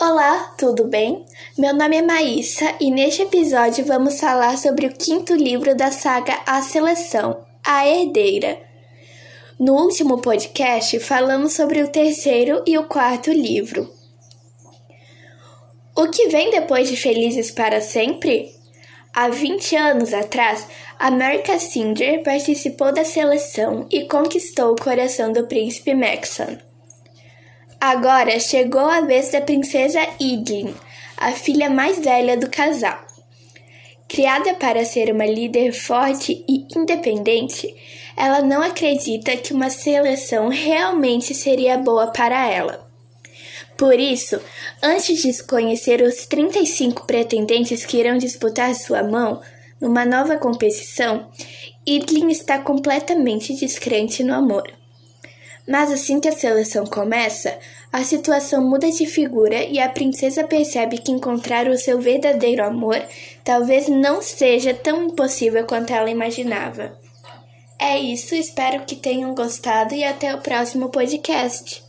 Olá, tudo bem? Meu nome é Maísa e neste episódio vamos falar sobre o quinto livro da saga A Seleção, A Herdeira. No último podcast falamos sobre o terceiro e o quarto livro. O que vem depois de Felizes para Sempre? Há 20 anos atrás, America Singer participou da seleção e conquistou o coração do príncipe Maxon. Agora chegou a vez da princesa Idlin, a filha mais velha do casal. Criada para ser uma líder forte e independente, ela não acredita que uma seleção realmente seria boa para ela. Por isso, antes de conhecer os 35 pretendentes que irão disputar sua mão numa nova competição, Idlin está completamente descrente no amor. Mas assim que a seleção começa, a situação muda de figura e a princesa percebe que encontrar o seu verdadeiro amor talvez não seja tão impossível quanto ela imaginava. É isso, espero que tenham gostado e até o próximo podcast.